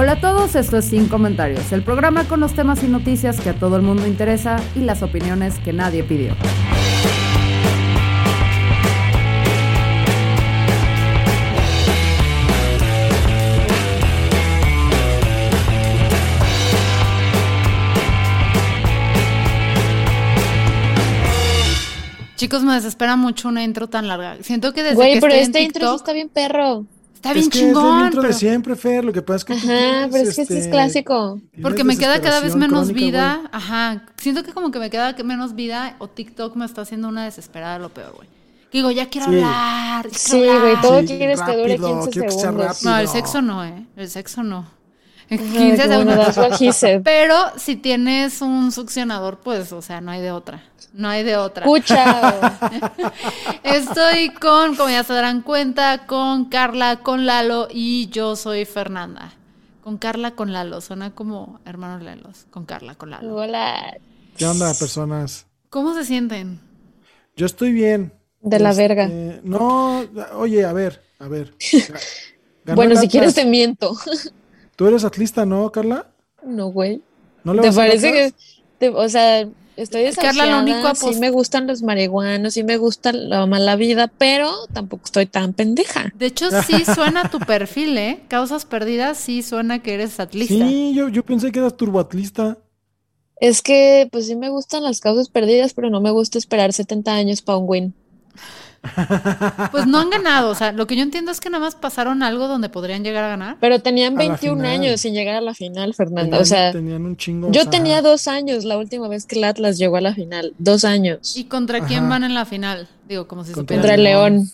Hola a todos, esto es Sin Comentarios, el programa con los temas y noticias que a todo el mundo interesa y las opiniones que nadie pidió. Chicos, me desespera mucho una intro tan larga. Siento que desde Güey, que pero estoy en este intro sí TikTok, está bien perro. Está bien es que es el chingón. intro de pero- siempre, Fer. Lo que pasa es que. tú Ajá, tienes, pero es que este es este, clásico. Porque me queda cada vez menos crónica, vida. güey. Ajá. Siento que como que me queda que menos vida o TikTok me está haciendo una desesperada lo peor, güey. Digo, ya quiero Sí. hablar. ya Sí, güey, todo Sí, quieres que dure rápido, 15 quiero que segundos. rápido. No, el sexo no, ¿eh? El sexo no. En Ajá, 15 como segundos. Pero si tienes un succionador, pues, o sea, no hay de otra. No hay de otra. Escucha. Estoy con, como ya se darán cuenta, con Carla, con Lalo y yo soy Fernanda. Con Carla, con Lalo. Suena como hermanos Lalos. Con Carla, con Lalo. Hola. ¿Qué onda, personas? ¿Cómo se sienten? Yo estoy bien. De la Este, verga. No, oye, a ver, a ver. Ganó Bueno, si quieres te miento. Tú eres atlista, ¿no, Carla? No, güey. ¿No le ¿Te vas parece que, te- o sea, estoy Carla, lo único sí me gustan los marihuanos, sí me gusta la mala vida, pero tampoco estoy tan pendeja. De hecho, sí suena tu perfil, ¿eh? Causas perdidas, sí suena que eres atlista. Sí, yo, yo pensé que eras turboatlista. Es que, pues sí me gustan las causas perdidas, pero no me gusta esperar 70 años para un win. Pues no han ganado. O sea, lo que yo entiendo es que nada más pasaron algo donde podrían llegar a ganar. Pero tenían A la 21 final. años sin llegar a la final, Fernanda. Tenían, O sea, tenían un chingo. yo tenía dos años la última vez que el Atlas llegó a la final. Dos años. ¿Y contra quién van en la final? Digo, como si Contra supieran. Contra el León.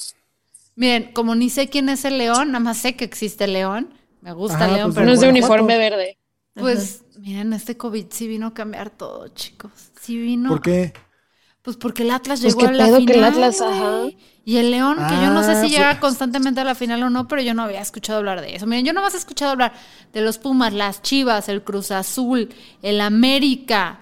Miren, como ni sé quién es el león, nada más sé que existe el león. Me gusta Ajá, el león, pues pero No es de uniforme verde. pues miren, este COVID sí vino a cambiar todo, chicos. Sí vino. ¿Por qué? Pues porque el Atlas Pues llegó a la pedo final. que el Atlas, ajá. Y el León, que yo no sé Ah, si fue- llega constantemente a la final o no, pero yo no había escuchado hablar de eso. Miren, yo nomás he escuchado hablar de los Pumas, las Chivas, el Cruz Azul, el América,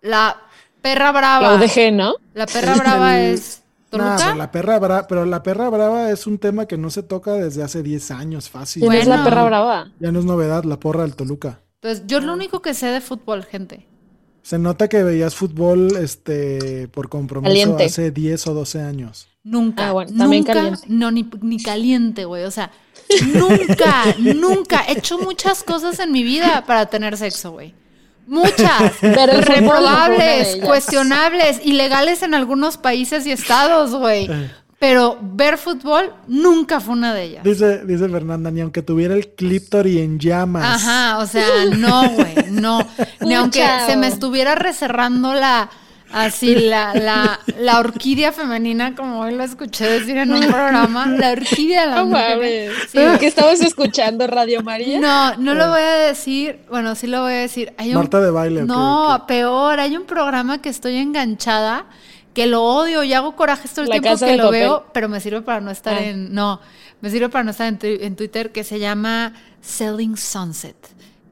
la Perra Brava. La UDG, ¿no? La Perra Brava El- es pero la perra brava, pero la perra brava es un tema que no se toca desde hace 10 años, fácil. ¿Quién es la perra brava? Ya no es novedad, la porra del Toluca. Pues yo es lo único que sé de fútbol, gente. Se nota que veías fútbol este por compromiso Caliente. hace 10 o 12 años. Nunca. Ah, bueno, también nunca, caliente. No, ni, ni caliente, güey. O sea, nunca, nunca. He hecho muchas cosas en mi vida para tener sexo, güey. Muchas. De Reprobables, cuestionables, ilegales en algunos países y estados, güey. Pero ver fútbol nunca fue una de ellas. Dice, dice Fernanda, ni aunque tuviera el clíptori en llamas. Ajá, o sea, no, güey, no. Ni aunque se me estuviera recerrando la, así, la, la, la orquídea femenina, como hoy lo escuché decir en un programa, la orquídea de la No mujer. Sí, ¿Pero güey. que estabas escuchando Radio María? No, no lo voy a decir, bueno, sí lo voy a decir. Hay un- Marta de baile. No, peor, hay un programa que estoy enganchada, que lo odio y hago corajes todo el La tiempo que lo Papel. veo, pero me sirve para no estar Ah. en, no, me sirve para no estar en, Twitter, que se llama Selling Sunset,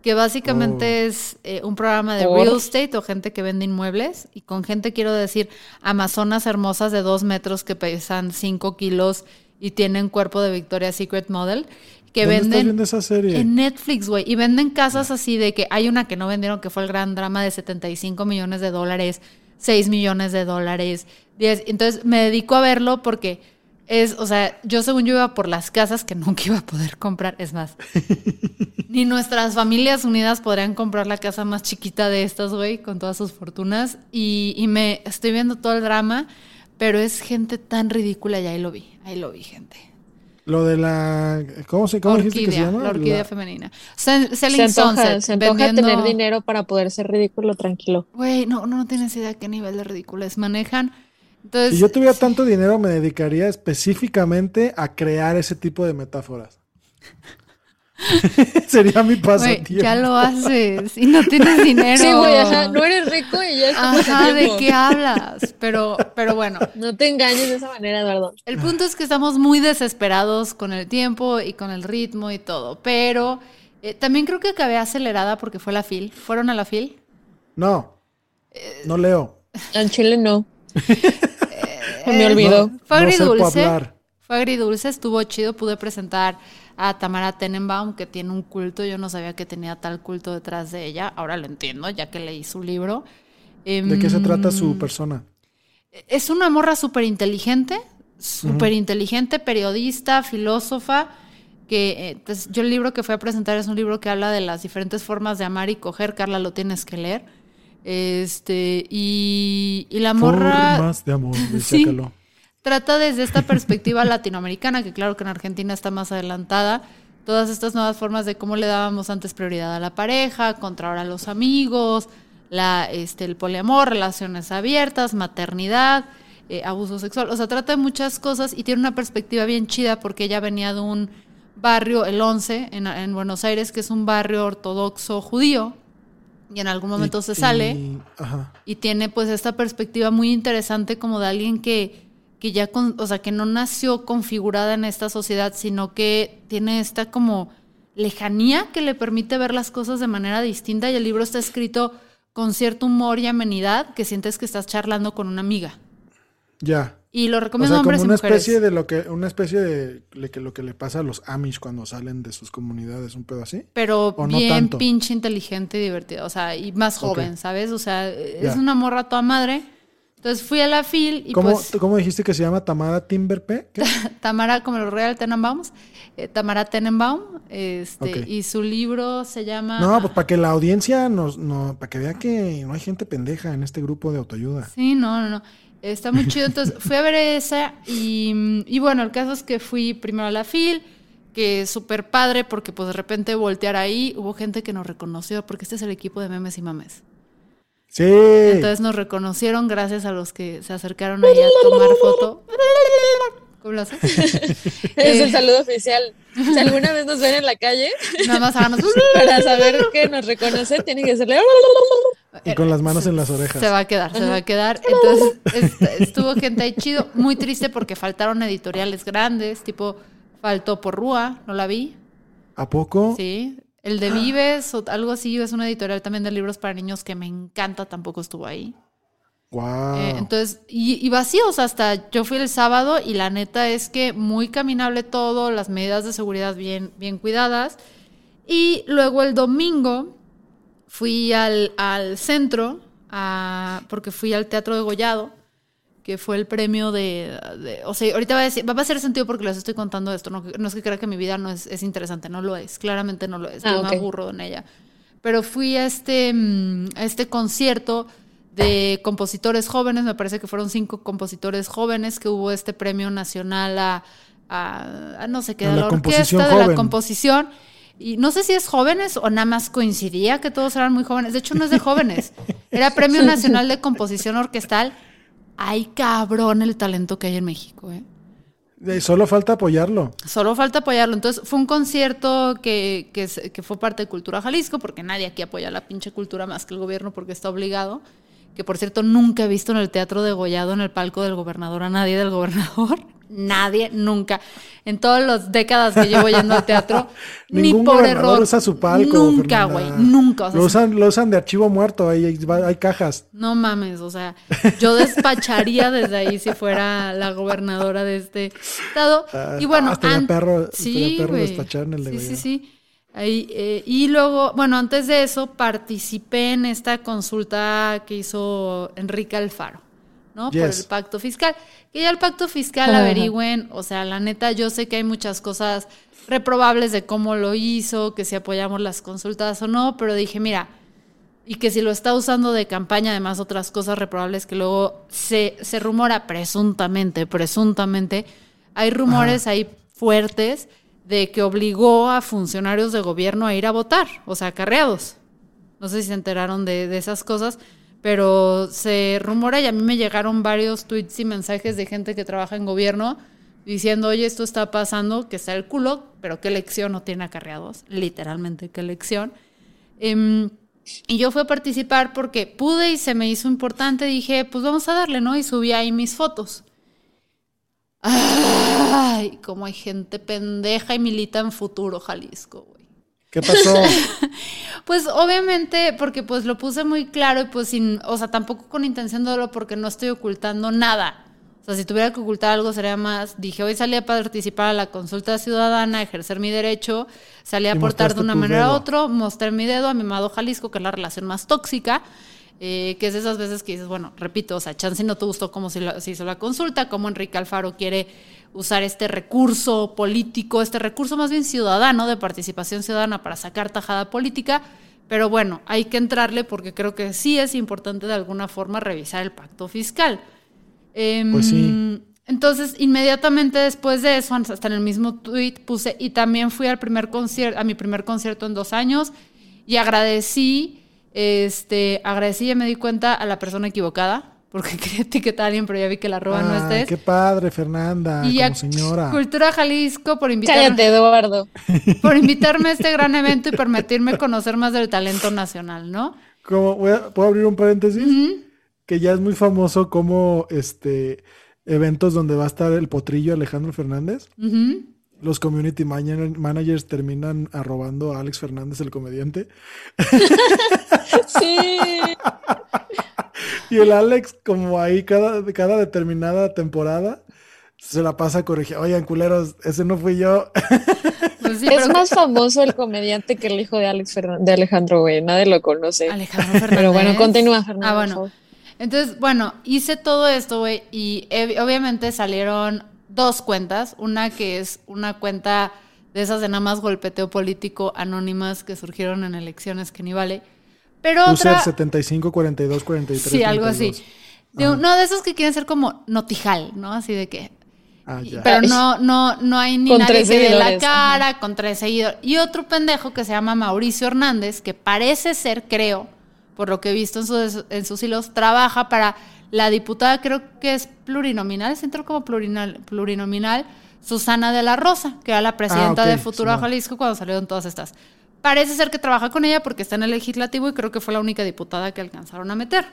que básicamente es eh, un programa de ¿Por? real estate o gente que vende inmuebles, y con gente quiero decir amazonas hermosas de dos metros que pesan cinco kilos y tienen cuerpo de Victoria's Secret Model, que ¿Dónde estás venden... viendo esa serie? En Netflix, güey. Y venden casas así de que hay una que no vendieron, que fue el gran drama de 75 millones de dólares, 6 millones de dólares, 10. Entonces me dedico a verlo porque es, o sea, yo según yo iba por las casas que nunca iba a poder comprar. Es más, ni nuestras familias unidas podrían comprar la casa más chiquita de estas, güey, con todas sus fortunas. Y, y me estoy viendo todo el drama, pero es gente tan ridícula y ahí lo vi, ahí lo vi, gente. Lo de la. ¿Cómo, se, cómo dijiste que se Orquídea, llama? la orquídea La- femenina. Sel- Se Selling antoja, Sunset. se antoja vendiendo- tener dinero para poder ser ridículo tranquilo. Güey, no, no tienes idea qué nivel de ridículo es. Manejan Entonces, Si yo tuviera tanto dinero, me dedicaría específicamente a crear ese tipo de metáforas. Sería mi pasatiempo. ya lo haces y no tienes dinero. Sí, güey, ajá, no eres rico y ya es tu Ajá, ¿de qué hablas? Pero, pero bueno, No te engañes de esa manera, Eduardo. el punto es que estamos muy desesperados con el tiempo y con el ritmo y todo. Pero eh, también creo que acabé acelerada porque fue la FIL. ¿Fueron a la FIL? No, no leo. Al chile no. Se me olvidó. Fue No agridulce. hablar. Fue agridulce, estuvo chido. Pude presentar a Tamara Tenenbaum, que tiene un culto. Yo no sabía que tenía tal culto detrás de ella. Ahora lo entiendo, ya que leí su libro. ¿De qué se trata Em, su persona? Es una morra súper inteligente, súper inteligente, periodista, filósofa. Que eh, entonces, yo el libro que fui a presentar es un libro que habla de las diferentes formas de amar y coger. Carla, lo tienes que leer. Este, y, y la morra. Formas de amor, Sí. Trata desde esta perspectiva latinoamericana, que claro que en Argentina está más adelantada, todas estas nuevas formas de cómo le dábamos antes prioridad a la pareja, contra ahora los amigos, la, este, el poliamor, relaciones abiertas, maternidad, eh, abuso sexual. O sea, trata de muchas cosas y tiene una perspectiva bien chida porque ella venía de un barrio, el 11, en, en Buenos Aires, que es un barrio ortodoxo judío, y en algún momento Y- se sale y- ajá. y tiene pues esta perspectiva muy interesante como de alguien que, que ya, con, o sea, que no nació configurada en esta sociedad, sino que tiene esta como lejanía que le permite ver las cosas de manera distinta y el libro está escrito con cierto humor y amenidad que sientes que estás charlando con una amiga. Ya. Y lo O recomiendo sea, a como hombres y una mujeres. especie de lo que, una especie de le- que lo que le pasa a los Amish cuando salen de sus comunidades, un pedo así. pero ¿O no bien pinche inteligente y divertida, o sea, y más joven. ¿sabes? O sea, es Ya. una morra toda madre. Entonces fui a la FIL y ¿Cómo, pues... ¿Cómo dijiste que se llama Tamara Timberpe? Tamara, como los Real Tenenbaums, eh, Tamara Tenenbaum, este, y su libro se llama... No, pues para que la audiencia nos, no, para que vea que no hay gente pendeja en este grupo de autoayuda. Sí, no, no, no. Está muy chido. Entonces fui a ver esa y, y bueno, el caso es que fui primero a la FIL, que es súper padre porque pues de repente voltear ahí, hubo gente que nos reconoció porque este es el equipo de memes y mames. Sí. Entonces nos reconocieron gracias a los que se acercaron ahí a tomar foto. ¿Cómo lo haces? Es Eh. el saludo oficial. Si alguna vez nos ven en la calle, Nada más háganos... para saber que nos reconocen, tienen que hacerle. y con las manos en las orejas. Se va a quedar, se va a quedar. Entonces, est- estuvo gente ahí chido. Muy triste porque faltaron editoriales grandes, tipo, faltó por Rúa, no la vi. ¿A poco? Sí. El de Vives o algo así, es una editorial también de libros para niños que me encanta, tampoco estuvo ahí. Wow. Eh, entonces, y, y vacíos hasta yo fui el sábado y la neta es que muy caminable todo, las medidas de seguridad bien, bien cuidadas. Y luego el domingo fui al, al centro, a- porque fui al Teatro de Gollado, que fue el premio de, de- O sea, ahorita va a, decir, va a hacer sentido porque les estoy contando esto. No, no es que crea que mi vida no es, es interesante, no lo es. Claramente no lo es. Ah, yo me aburro en ella. Pero fui a este, mm, a este concierto de compositores jóvenes, me parece que fueron cinco compositores jóvenes, que hubo este premio nacional a, a- a no sé qué, de la orquesta, de la composición. Y no sé si es jóvenes o nada más coincidía que todos eran muy jóvenes. De hecho, no es de jóvenes. Era Premio Nacional de Composición Orquestal. Ay, cabrón, el talento que hay en México, ¿eh? Solo falta apoyarlo. Solo falta apoyarlo. Entonces, fue un concierto que, que, que fue parte de Cultura Jalisco, porque nadie aquí apoya la pinche cultura más que el gobierno porque está obligado. Que por cierto, nunca he visto en el teatro de Gollado, en el palco del gobernador, a nadie del gobernador. Nadie, nunca. En todas las décadas que llevo yendo al teatro, ni por error. usa su palco. Nunca, güey. Nunca. O sea, lo, usan, lo usan de archivo muerto, ahí hay, hay cajas. no mames, o sea, yo despacharía desde ahí si fuera la gobernadora de este estado. Ah, y bueno, ah, estaría an- perro- sí, perro despachar en el de Sí, sí, sí. Ahí, eh, y luego, bueno, antes de eso, participé en esta consulta que hizo Enrique Alfaro, ¿no? Por el pacto fiscal. Que ya el pacto fiscal averigüen, o sea, la neta, yo sé que hay muchas cosas reprobables de cómo lo hizo, que si apoyamos las consultas o no, pero dije, mira, y que si lo está usando de campaña, además otras cosas reprobables que luego se, se rumora presuntamente, presuntamente, hay rumores ahí fuertes de que obligó a funcionarios de gobierno a ir a votar, o sea, acarreados. No sé si se enteraron de, de esas cosas, pero se rumora y a mí me llegaron varios tweets y mensajes de gente que trabaja en gobierno diciendo, oye, esto está pasando, que está el culo, pero qué lección no tiene acarreados, literalmente qué lección. Em, y yo fui a participar porque pude y se me hizo importante, dije, pues vamos a darle, ¿no? Y subí ahí mis fotos. Ay, como hay gente pendeja y milita en futuro Jalisco. ¿Qué pasó? Pues obviamente, porque pues lo puse muy claro y pues sin, o sea, tampoco con intención de oro porque no estoy ocultando nada. O sea, si tuviera que ocultar algo sería más. Dije, hoy salí a participar a la consulta ciudadana, a ejercer mi derecho, salí a aportar de una manera dedo. a otra, mostré mi dedo a mi amado Jalisco, que es la relación más tóxica, eh, que es esas veces que dices, bueno, repito, o sea, chance no te gustó cómo se, la- se hizo la consulta, cómo Enrique Alfaro quiere usar este recurso político, este recurso más bien ciudadano de participación ciudadana para sacar tajada política. Pero bueno, hay que entrarle porque creo que sí es importante de alguna forma revisar el pacto fiscal. Em, Pues sí. Entonces, inmediatamente después de eso, hasta en el mismo tweet puse, y también fui al primer concierto, a mi primer concierto en dos años, y agradecí, este, agradecí y me di cuenta a la persona equivocada, porque quería etiquetar a alguien, pero ya vi que la roba no Ay, estés. qué padre, Fernanda, y a como señora. Cultura Jalisco por invitarme, Cállate, Eduardo. por invitarme a este gran evento y permitirme conocer más del talento nacional, ¿no? Como, voy a- ¿Puedo abrir un paréntesis? Que ya es muy famoso como este eventos donde va a estar el potrillo Alejandro Fernández. Los community manager- managers terminan arrobando a Alex Fernández, el comediante. Sí. Y el Alex, como ahí cada, cada determinada temporada, se la pasa corrigiendo. Oigan, culeros, ese no fui yo. Pues sí, Es pero- más famoso el comediante que el hijo de Alex Fernan- de Alejandro, güey. Nadie lo conoce. Alejandro Fernández. Pero bueno, continúa, Fernando. Ah, bueno. Entonces, bueno, hice todo esto, güey, y obviamente salieron dos cuentas. Una que es una cuenta de esas de nada más golpeteo político anónimas que surgieron en elecciones que ni vale. Pero otra... el 75, 42, 43. Sí, algo así. 32. De un- no, de esos que quieren ser como notijal, ¿no? Así de que Ah, ya. pero no, no, no hay ni Con nadie que dé la cara, con tres seguidores. Y otro pendejo que se llama Mauricio Hernández, que parece ser, creo, por lo que he visto en, sus- en sus hilos, trabaja para la diputada, creo que es plurinominal, se entró como plurinal- plurinominal, Susana de la Rosa, que era la presidenta Ah, de Futuro Simón. Jalisco cuando salieron todas estas. Parece ser que trabaja con ella porque está en el legislativo y creo que fue la única diputada que alcanzaron a meter.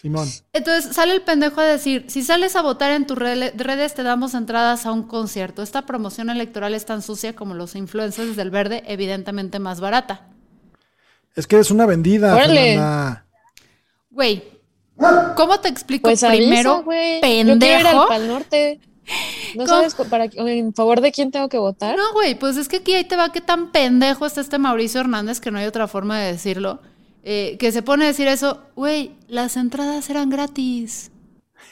Simón. Entonces sale el pendejo a decir, si sales a votar en tus redes te damos entradas a un concierto. Esta promoción electoral es tan sucia como los influencers del verde, evidentemente más barata. Es que es una vendida. Fernanda. Güey, ¿cómo te explico Pues avisa, primero, güey. Yo quiero ir pendejo? al Pal Norte. ¿No ¿Cómo? sabes para, en favor de quién tengo que votar? No, güey, pues es que aquí ahí te va qué tan pendejo está este Mauricio Hernández, que no hay otra forma de decirlo, eh, que se pone a decir eso, güey, las entradas eran gratis.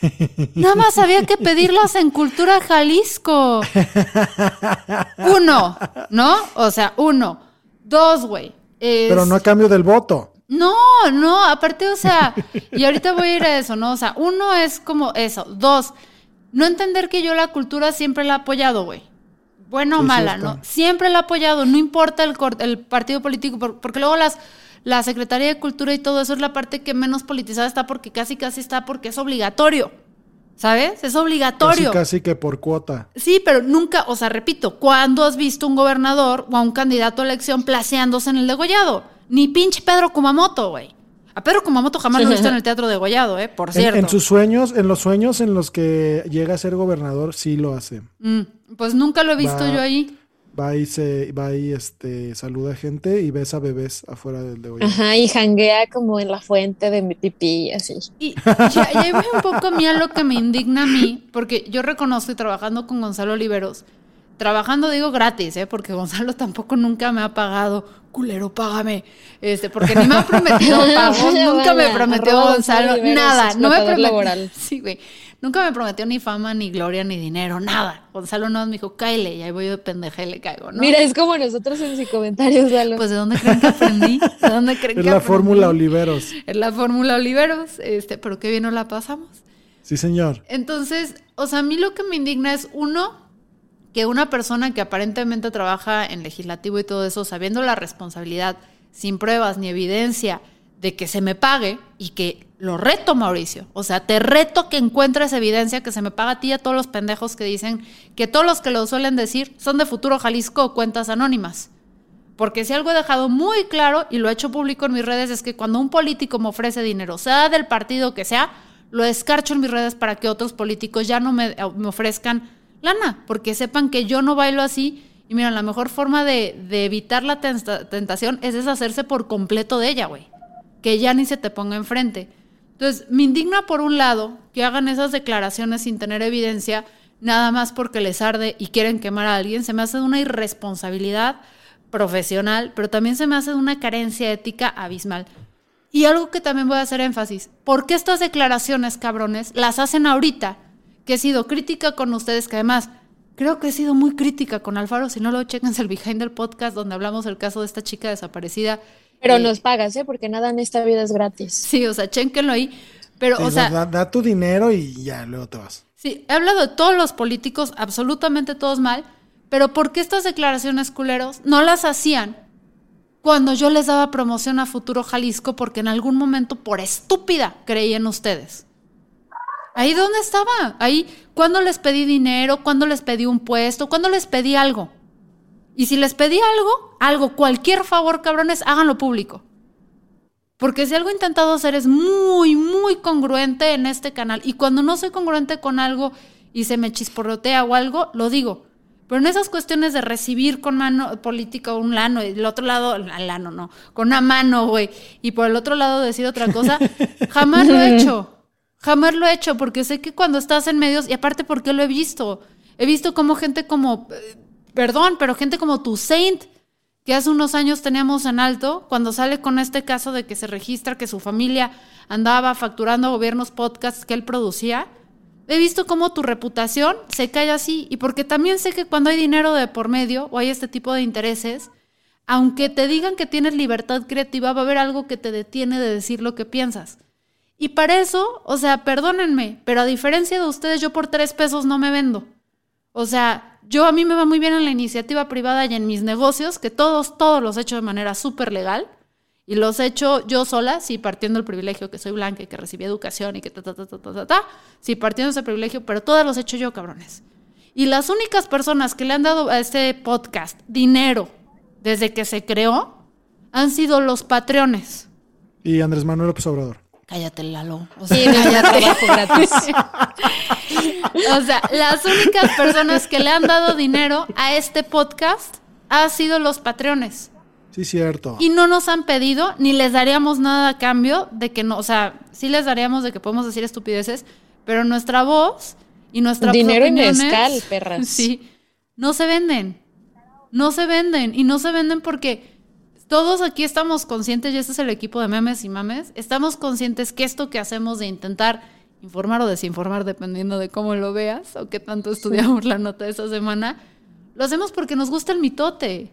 Nada más había que pedirlas en Cultura Jalisco. Uno, ¿no? O sea, uno. Dos, güey. es- Pero no a cambio del voto. no, no, aparte, o sea, y ahorita voy a ir a eso, ¿no? O sea, uno es como eso. Dos, no entender que yo la cultura siempre la he apoyado, güey. Bueno o Sí, mala. ¿no? Siempre la he apoyado, no importa el, el partido político, por- porque luego las, la Secretaría de Cultura y todo eso es la parte que menos politizada está porque casi casi está porque es obligatorio. ¿Sabes? Es Casi, obligatorio. casi que por cuota. Sí, pero nunca, o sea, repito, ¿cuándo has visto un gobernador o a un candidato a elección placeándose en el degollado? Ni pinche Pedro Kumamoto, güey. A Pedro Kumamoto jamás lo he visto en el teatro degollado, ¿eh? Por En, cierto. en sus sueños, en los sueños en los que llega a ser gobernador, sí lo hace. Mm, pues nunca lo he visto Va- yo ahí. Va y se, va y este saluda gente y besa bebés afuera del de Ajá, y janguea como en la fuente de mi pipí así. Y, y ahí voy un poco a mí a lo que me indigna a mí, porque yo reconozco y trabajando con Gonzalo Oliveros, trabajando digo gratis, ¿eh? porque Gonzalo tampoco nunca me ha pagado, culero, págame, este, porque ni me ha prometido pagos, nunca me prometió Gonzalo, nada, no me explotador prometió, laboral. sí, güey, nunca me prometió ni fama, ni gloria, ni dinero, nada. Gonzalo no me dijo, cáele, y ahí voy yo de pendeja y le caigo, ¿no? Mira, es como nosotros en sus comentarios, Lalo. pues ¿de dónde creen que aprendí? ¿De dónde creen Es que la aprendí? fórmula Oliveros. Es la fórmula Oliveros, este, pero qué bien nos la pasamos. Sí, señor. Entonces, o sea, a mí lo que me indigna es, uno, que una persona que aparentemente trabaja en legislativo y todo eso, sabiendo la responsabilidad, sin pruebas ni evidencia, de que se me pague y que lo reto, Mauricio. O sea, te reto que encuentres evidencia que se me paga a ti y a todos los pendejos que dicen que todos los que lo suelen decir son de Futuro Jalisco o cuentas anónimas. Porque si algo he dejado muy claro y lo he hecho público en mis redes es que cuando un político me ofrece dinero, sea del partido que sea, lo escarcho en mis redes para que otros políticos ya no me, me ofrezcan lana, porque sepan que yo no bailo así. Y mira, la mejor forma de, de evitar la tentación es deshacerse por completo de ella, güey. Que ya ni se te ponga enfrente. Entonces, me indigna por un lado que hagan esas declaraciones sin tener evidencia, nada más porque les arde y quieren quemar a alguien. Se me hace de una irresponsabilidad profesional, pero también se me hace de una carencia ética abismal. Y algo que también voy a hacer énfasis, ¿por qué estas declaraciones, cabrones, las hacen ahorita? Que he sido crítica con ustedes, que además creo que he sido muy crítica con Alfaro, si no lo chequense el behind del podcast donde hablamos del caso de esta chica desaparecida. Pero nos pagas, ¿eh? Porque nada en esta vida es gratis. Sí, o sea, chéquenlo ahí. Pero, o sea, da, da tu dinero y ya, luego te vas. Sí, he hablado de todos los políticos, absolutamente todos mal, pero ¿por qué estas declaraciones culeros no las hacían cuando yo les daba promoción a Futuro Jalisco porque en algún momento por estúpida creí en ustedes? Ahí dónde estaba? Ahí, ¿cuándo les pedí dinero? ¿Cuándo les pedí un puesto? ¿Cuándo les pedí algo? Y si les pedí algo, algo, cualquier favor, cabrones, háganlo público. Porque si algo he intentado hacer es muy, muy congruente en este canal. Y cuando no soy congruente con algo y se me chisporrotea o algo, lo digo. Pero en esas cuestiones de recibir con mano política un lano y del otro lado, lano no, con una mano, güey, y por el otro lado decir otra cosa, jamás lo he hecho. Jamás lo he hecho porque sé que cuando estás en medios, y aparte porque lo he visto, he visto como gente como, eh, perdón, pero gente como tu Saint, que hace unos años teníamos en alto, cuando sale con este caso de que se registra que su familia andaba facturando a gobiernos podcasts que él producía, he visto cómo tu reputación se cae así y porque también sé que cuando hay dinero de por medio o hay este tipo de intereses, aunque te digan que tienes libertad creativa, va a haber algo que te detiene de decir lo que piensas. Y para eso, o sea, perdónenme, pero a diferencia de ustedes, yo por tres pesos no me vendo. O sea, yo a mí me va muy bien en la iniciativa privada y en mis negocios, que todos, todos los he hecho de manera súper legal. Y los he hecho yo sola, sí, partiendo del privilegio que soy blanca y que recibí educación y que ta, ta, ta, ta, ta, ta, ta, sí, partiendo ese privilegio, pero todos los he hecho yo, cabrones. Y las únicas personas que le han dado a este podcast dinero desde que se creó han sido los patreones. Y Andrés Manuel López Obrador. Cállate, Lalo. O sea, cállate. gratis. o sea, las únicas personas que le han dado dinero a este podcast han sido los patreones. Sí, cierto. Y no nos han pedido, ni les daríamos nada a cambio de que no, o sea, sí les daríamos de que podemos decir estupideces, pero nuestra voz y nuestra Dinero en mezcal, perras. Sí, no se venden. No se venden. Y no se venden porque todos aquí estamos conscientes, y este es el equipo de memes y mames, estamos conscientes que esto que hacemos de intentar informar o desinformar, dependiendo de cómo lo veas o qué tanto estudiamos la nota de esa semana, lo hacemos porque nos gusta el mitote.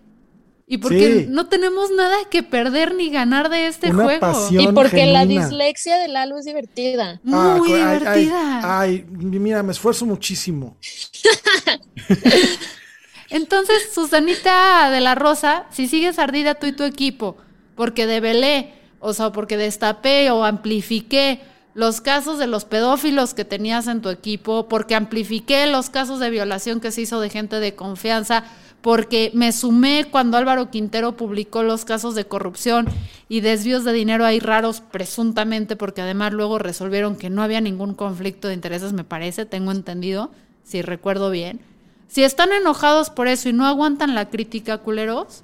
Y porque Sí. no tenemos nada que perder ni ganar de este Una juego. pasión. Y porque la dislexia de Lalo es divertida. Muy Ah, co- ay, ay, divertida. Ay, mira, me esfuerzo muchísimo. Entonces, Susanita de la Rosa, si sigues ardida tú y tu equipo, porque develé, o sea, porque destapé o amplifiqué los casos de los pedófilos que tenías en tu equipo, porque amplifiqué los casos de violación que se hizo de gente de confianza, porque me sumé cuando Álvaro Quintero publicó los casos de corrupción y desvíos de dinero ahí raros presuntamente, porque además luego resolvieron que no había ningún conflicto de intereses, me parece, tengo entendido, si recuerdo bien. Si están enojados por eso y no aguantan la crítica, culeros,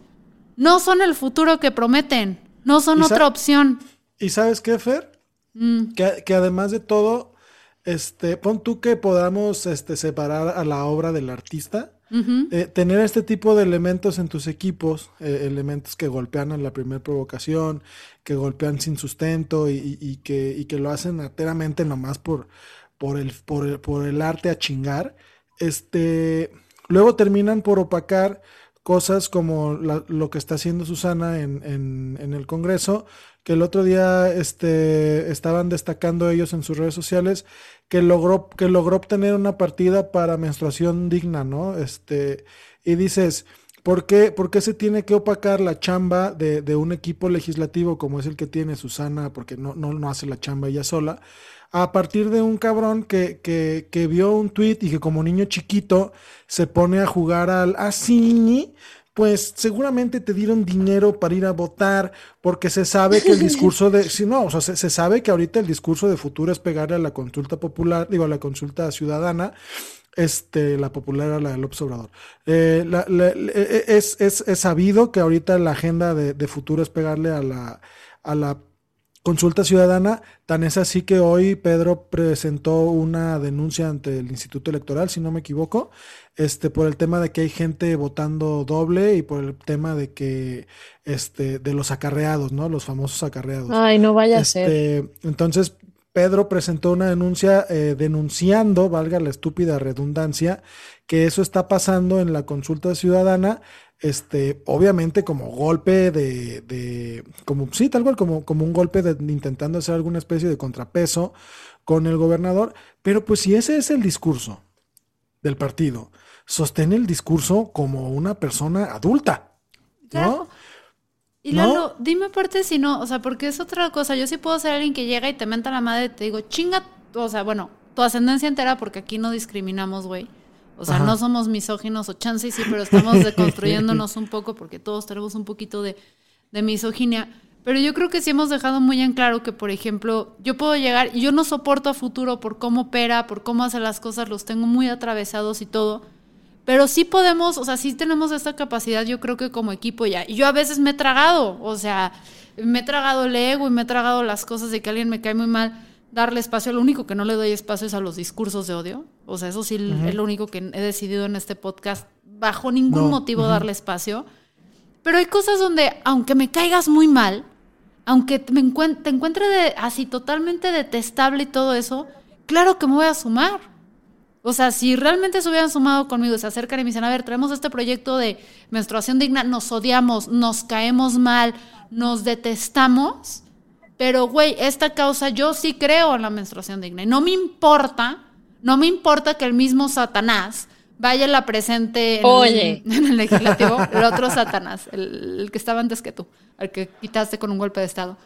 no son el futuro que prometen, no son ¿Y sa- otra opción. ¿Y sabes qué, Fer? Mm. Que, que además de todo, este, pon tú que podamos este, separar a la obra del artista. Eh, tener este tipo de elementos en tus equipos, eh, elementos que golpean a la primera provocación, que golpean sin sustento y, y- y que, y que lo hacen enteramente nomás por, por, el, por, el, por el arte a chingar, este, luego terminan por opacar cosas como lo que está haciendo Susana en, en- el Congreso, que el otro día este, estaban destacando ellos en sus redes sociales, que logró, que logró obtener una partida para menstruación digna, ¿no? Este, y dices, ¿Por qué, se tiene que opacar la chamba de, un equipo legislativo como es el que tiene Susana, porque no, no hace la chamba ella sola? A partir de un cabrón que, que, que vio un tweet y que como niño chiquito se pone a jugar al así, pues seguramente te dieron dinero para ir a votar, porque se sabe que el discurso de, si no, o sea, se, se, sabe que ahorita el discurso de futuro es pegarle a la consulta popular, digo, a la consulta ciudadana, este, la popular era la de López Obrador. Eh, la, la, es, es, es, sabido que ahorita la agenda de, de futuro es pegarle a la, a la consulta ciudadana, tan es así que hoy Pedro presentó una denuncia ante el Instituto Electoral, si no me equivoco, este, por el tema de que hay gente votando doble y por el tema de que, este, de los acarreados, ¿no? Los famosos acarreados. Ay, no vaya este, a ser. Entonces, Pedro presentó una denuncia eh, denunciando, valga la estúpida redundancia, que eso está pasando en la consulta ciudadana este, obviamente como golpe de, de, como, sí, tal cual, como, como un golpe de, intentando hacer alguna especie de contrapeso con el gobernador, pero pues si ese es el discurso del partido, sostén el discurso como una persona adulta, ¿no? Y Lalo, ¿No? dime aparte si no, o sea, porque es otra cosa, yo sí puedo ser alguien que llega y te menta la madre y te digo, chinga, o sea, bueno, tu ascendencia entera, porque aquí no discriminamos, güey. O sea, Ajá. no somos misóginos o chance y sí, pero estamos deconstruyéndonos un poco porque todos tenemos un poquito de, de, misoginia. Pero yo creo que sí hemos dejado muy en claro que, por ejemplo, yo puedo llegar y yo no soporto a futuro por cómo opera, por cómo hace las cosas, los tengo muy atravesados y todo. Pero sí podemos, o sea, sí tenemos esta capacidad, yo creo que como equipo ya. Y yo a veces me he tragado, o sea, me he tragado el ego y me he tragado las cosas de que alguien me cae muy mal darle espacio. Lo único que no le doy espacio es a los discursos de odio. O sea, eso sí uh -huh. es lo único que he decidido en este podcast, bajo ningún no. motivo uh -huh. darle espacio. Pero hay cosas donde, aunque me caigas muy mal, aunque me encuent te encuentre de, así totalmente detestable y todo eso, claro que me voy a sumar. O sea, si realmente se hubieran sumado conmigo, se acercan y me dicen, a ver, traemos este proyecto de menstruación digna, nos odiamos, nos caemos mal, nos detestamos, pero, güey, esta causa yo sí creo en la menstruación digna. Y no me importa, no me importa que el mismo Satanás vaya la presente en, Oye. en el legislativo, el otro Satanás, el, el, que estaba antes que tú, al que quitaste con un golpe de Estado.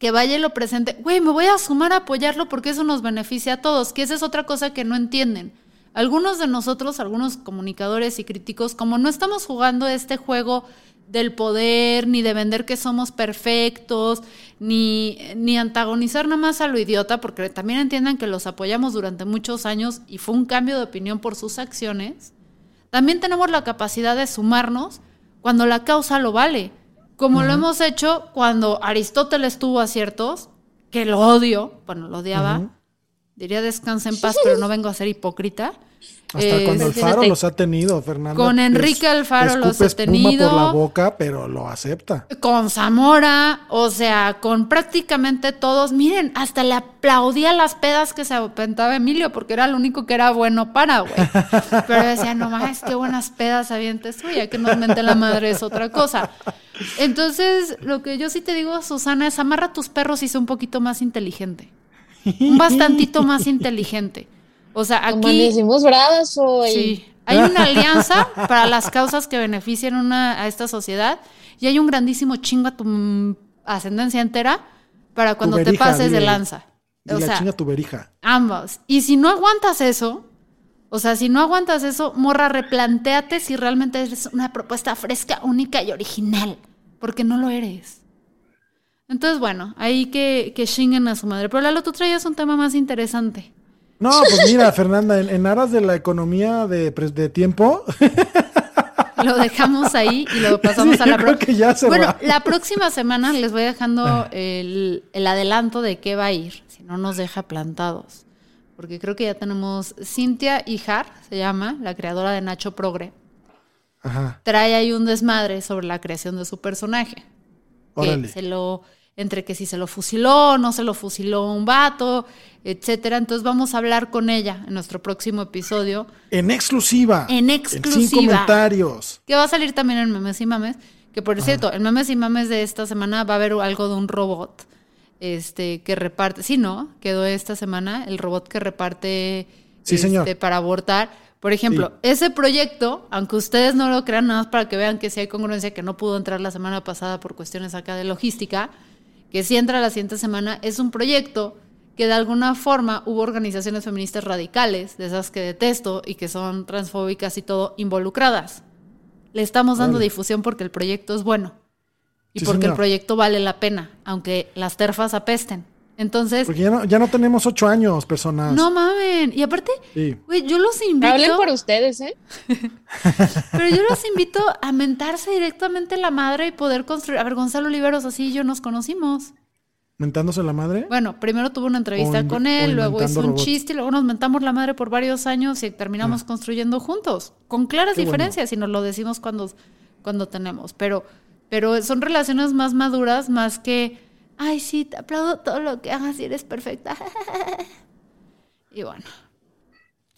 Que vaya y lo presente. Güey, me voy a sumar a apoyarlo porque eso nos beneficia a todos, que esa es otra cosa que no entienden. Algunos de nosotros, algunos comunicadores y críticos, como no estamos jugando este juego del poder, ni de vender que somos perfectos, ni, ni antagonizar nada más a lo idiota, porque también entiendan que los apoyamos durante muchos años y fue un cambio de opinión por sus acciones, también tenemos la capacidad de sumarnos cuando la causa lo vale, como uh -huh. lo hemos hecho cuando Aristóteles tuvo aciertos, que lo odio, bueno, lo odiaba, uh -huh. diría descansa en paz, pero no vengo a ser hipócrita, hasta eh, cuando Alfaro los ha tenido, Fernando. Con Enrique Alfaro los ha tenido. por la boca, pero lo acepta. Con Zamora, o sea, con prácticamente todos. Miren, hasta le aplaudía las pedas que se aventaba Emilio, porque era lo único que era bueno para, güey. Pero decía, no más, qué buenas pedas avientes tú, ya que nos mente la madre es otra cosa. Entonces, lo que yo sí te digo, Susana, es amarra a tus perros y sé un poquito más inteligente. Un bastantito más inteligente. O sea, aquí. Amanecimos bravas hoy. Sí. Hay una alianza para las causas que benefician una, a esta sociedad y hay un grandísimo chingo a tu ascendencia entera para cuando berija, te pases dile, de lanza. O sea, chinga tu verija. Ambos. Y si no aguantas eso, o sea, si no aguantas eso, morra, replantéate si realmente eres una propuesta fresca, única y original. Porque no lo eres. Entonces, bueno, ahí que, que chinguen a su madre. Pero Lalo, tú traías un tema más interesante. No, pues mira, Fernanda, en, en, aras de la economía de, de tiempo. Lo dejamos ahí y lo pasamos sí, a la próxima. Bueno, va. la próxima semana les voy dejando el, el, adelanto de qué va a ir, si no nos deja plantados. Porque creo que ya tenemos Cintia Ijar, se llama, la creadora de Nacho Progre. Ajá. Trae ahí un desmadre sobre la creación de su personaje. Órale. Que se lo entre que si se lo fusiló, no se lo fusiló un vato, etcétera. Entonces vamos a hablar con ella en nuestro próximo episodio. En exclusiva. En exclusiva. En sin comentarios. Que va a salir también en Memes y Mames. Que por cierto, en Memes y Mames de esta semana va a haber algo de un robot. Este, que reparte. Sí, ¿no? Quedó esta semana el robot que reparte sí, este, señor. para abortar. por ejemplo, ese proyecto, aunque ustedes no lo crean, nada más para que vean que sí hay congruencia, que no pudo entrar la semana pasada por cuestiones acá de logística, que sí entra la siguiente semana, es un proyecto que de alguna forma hubo organizaciones feministas radicales, de esas que detesto y que son transfóbicas y todo, involucradas. Le estamos dando difusión porque el proyecto es bueno y Sí, porque el proyecto vale la pena, aunque las terfas apesten. Entonces, Porque ya no, ya no tenemos ocho años, personas. no mamen. Y aparte, Sí. güey, yo los invito. Hablen por ustedes, ¿eh? Pero yo los invito a mentarse directamente la madre y poder construir. A ver, Gonzalo Oliveros, así y yo nos conocimos. ¿Mentándose la madre? Bueno, primero tuve una entrevista O con él, luego hizo un chiste, y luego nos mentamos la madre por varios años y terminamos construyendo juntos, con claras Qué bueno. diferencias, y nos lo decimos cuando, cuando tenemos. Pero, pero son relaciones más maduras, más que, ay, sí, te aplaudo todo lo que hagas y eres perfecta. y bueno,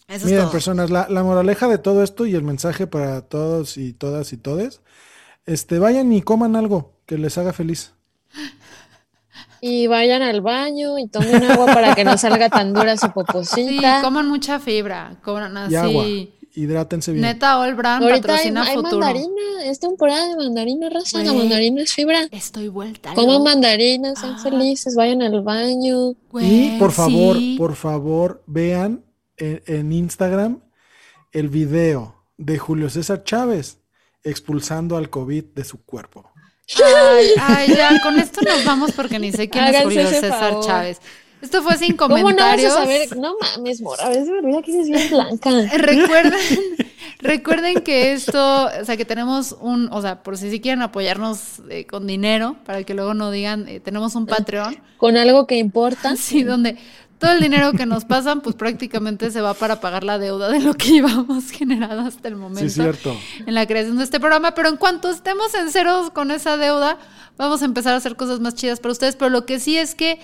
eso es Miren, todo. personas, la, la moraleja de todo esto y el mensaje para todos y todas y todes, este, vayan y coman algo que les haga feliz. Y vayan al baño y tomen agua para que no salga tan dura su Sí, poposita. coman mucha fibra, coman así. Hidrátense bien. Neta, All Brand Ahorita hay, patrocina hay futuro. mandarina, es temporada de mandarina, raza. La mandarina es fibra. Estoy vuelta. Coman mandarinas, sean Ah. felices, vayan al baño. Y por favor, sí. por favor, vean en, en Instagram el video de Julio César Chávez expulsando al COVID de su cuerpo. Ay, ay, ya, con esto nos vamos porque ni sé quién es Julio César favor. Chávez. Esto fue sin ¿Cómo no vas a comentarios. saber? No mames, mora, a veces me olvida que eres bien blanca. Recuerden, recuerden que esto, o sea, que tenemos un, o sea, por si sí quieren apoyarnos eh, con dinero, para que luego no digan, eh, tenemos un Patreon, Con algo que importa. sí, donde todo el dinero que nos pasan, pues prácticamente se va para pagar la deuda de lo que llevamos generado hasta el momento. Sí, cierto. en la creación de este programa, pero en cuanto estemos en ceros con esa deuda, vamos a empezar a hacer cosas más chidas para ustedes. Pero lo que sí es que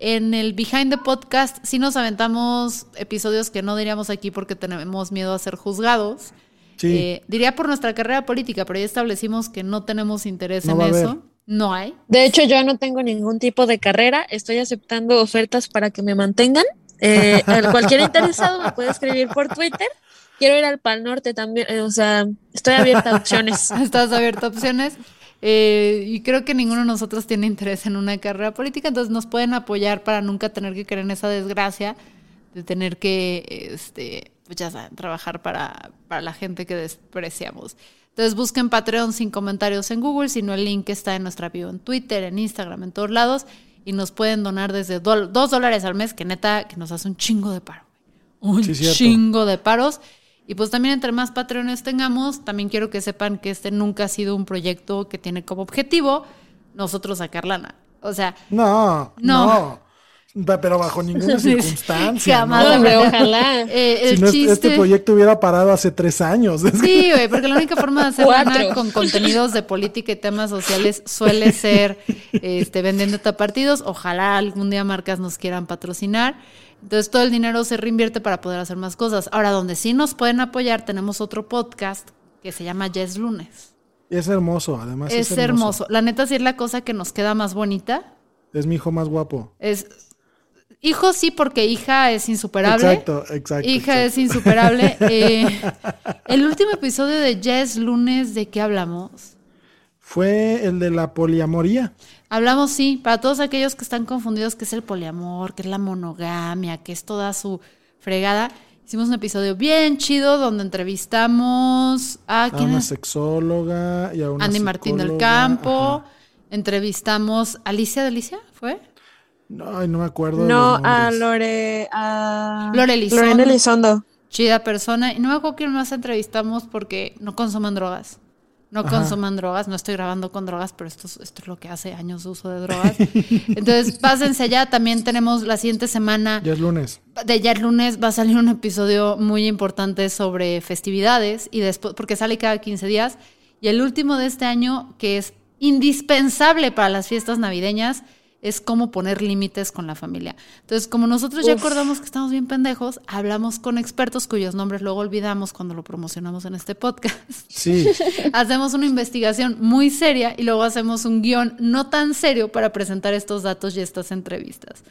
en el Behind the Podcast sí nos aventamos episodios que no diríamos aquí porque tenemos miedo a ser juzgados. Sí. Eh, diría por nuestra carrera política, pero ya establecimos que no tenemos interés No en eso. haber. No hay. De hecho, yo no tengo ningún tipo de carrera. Estoy aceptando ofertas para que me mantengan. Eh, al- cualquier interesado me puede escribir por Twitter. Quiero ir al Pal Norte también. eh, o sea, estoy abierta a opciones. Estás abierto a opciones. Eh, y creo que ninguno de nosotros tiene interés en una carrera política, entonces nos pueden apoyar para nunca tener que caer en esa desgracia de tener que, este, pues ya saben, trabajar para, para la gente que despreciamos. Entonces busquen Patreon sin comentarios en Google, sino el link está en nuestra bio en Twitter, en Instagram, en todos lados, y nos pueden donar desde do- dos dólares al mes, que neta, que nos hace un chingo de paro. Un Sí, chingo de paros. Y pues también entre más Patreones tengamos, también quiero que sepan que este nunca ha sido un proyecto que tiene como objetivo nosotros sacar lana. O sea, No, No. no. Pero bajo ninguna circunstancia. Jamás. ¿no? Hombre, ojalá. eh, el Si no, chiste... este proyecto hubiera parado hace tres años. Sí, güey, porque la única forma de hacer lana con contenidos de política y temas sociales suele ser este, vendiendo tapartidos. Ojalá algún día marcas nos quieran patrocinar. Entonces todo el dinero se reinvierte para poder hacer más cosas. Ahora, donde sí nos pueden apoyar, tenemos otro podcast que se llama Yes Lunes. Es hermoso, además. Es, hermoso. La neta sí es la cosa que nos queda más bonita. Es mi hijo más guapo. Es hijo sí porque hija es insuperable. Exacto, exacto. Hija exacto. es insuperable. Eh, el último episodio de Yes Lunes, ¿de qué hablamos? Fue el de la poliamoría. Hablamos, sí, para todos aquellos que están confundidos, que es el poliamor, que es la monogamia, que es toda su fregada. Hicimos un episodio bien chido donde entrevistamos a, A ¿quién una es? sexóloga y a una Andy Martín del. Campo. Ajá. Entrevistamos a Alicia Delicia, ¿fue? No, no me acuerdo. No, a. Lore. A Lore Elizondo. Lorena Elizondo. Chida persona. Y no me acuerdo quién más entrevistamos porque no consuman drogas. No Ajá. consuman drogas. No estoy grabando con drogas, pero esto, es- esto es lo que hace años de uso de drogas. Entonces, pásense allá. También tenemos la siguiente semana Ya es lunes. de ya el lunes va a salir un episodio muy importante sobre festividades y después, porque sale cada 15 días. Y el último de este año, que es indispensable para las fiestas navideñas, es cómo poner límites con la familia. Entonces, como nosotros ya Uf. acordamos que estamos bien pendejos, hablamos con expertos cuyos nombres luego olvidamos cuando lo promocionamos en este podcast. Sí. hacemos una investigación muy seria y luego hacemos un guion no tan serio para presentar estos datos y estas entrevistas.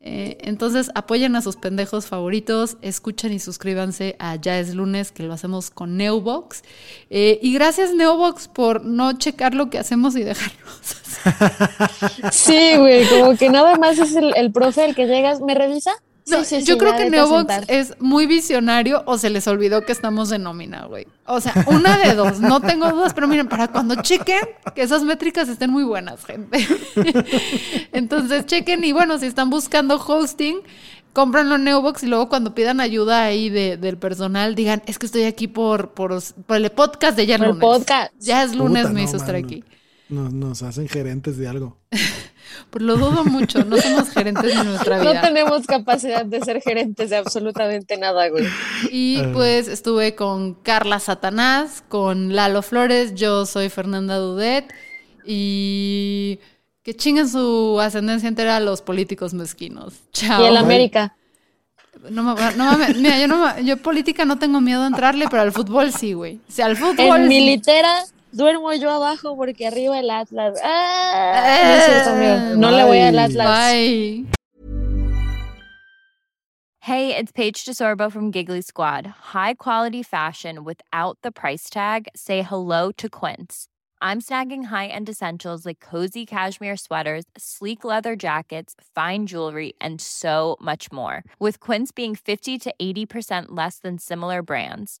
Eh, entonces apoyen a sus pendejos favoritos, escuchen y suscríbanse a Ya es lunes, que lo hacemos con Neobox. Eh, y gracias Neobox por no checar lo que hacemos y dejarnos. Sí, güey, como que nada más es el, profe el que llegas, ¿me revisa? No, Sí, sí, yo sí, creo que Neobox es muy visionario o se les olvidó que estamos de nómina, güey. O sea, una de dos, no tengo dudas, pero miren, para cuando chequen, que esas métricas estén muy buenas, gente. Entonces, chequen y bueno, si están buscando hosting, cómpranlo en Neobox y luego cuando pidan ayuda ahí de- del personal, digan, es que estoy aquí por, por, por el podcast de ya es Por el lunes. podcast. Ya es lunes, Puta, me no, hizo estar aquí. Nos, nos hacen gerentes de algo. Pues lo dudo mucho, no somos gerentes de nuestra vida. No tenemos capacidad de ser gerentes de absolutamente nada, güey. Y Eh. pues estuve con Carla Satanás, con Lalo Flores, yo soy Fernanda Dudet y que chinguen su ascendencia entera a los políticos mezquinos. Chao. Y el América. No, me- no mames, mira, yo, no, yo política no tengo miedo a entrarle, pero al fútbol sí, güey. O sea, al fútbol En mi sí. Duermo yo abajo porque arriba el Atlas. Ah, no es cierto. No le voy al Atlas. Bye. Hey, it's Paige DeSorbo from Giggly Squad. High quality fashion without the price tag. Say hello to Quince. I'm snagging high-end essentials like cozy cashmere sweaters, sleek leather jackets, fine jewelry, and so much more. With Quince being 50 to 80% less than similar brands.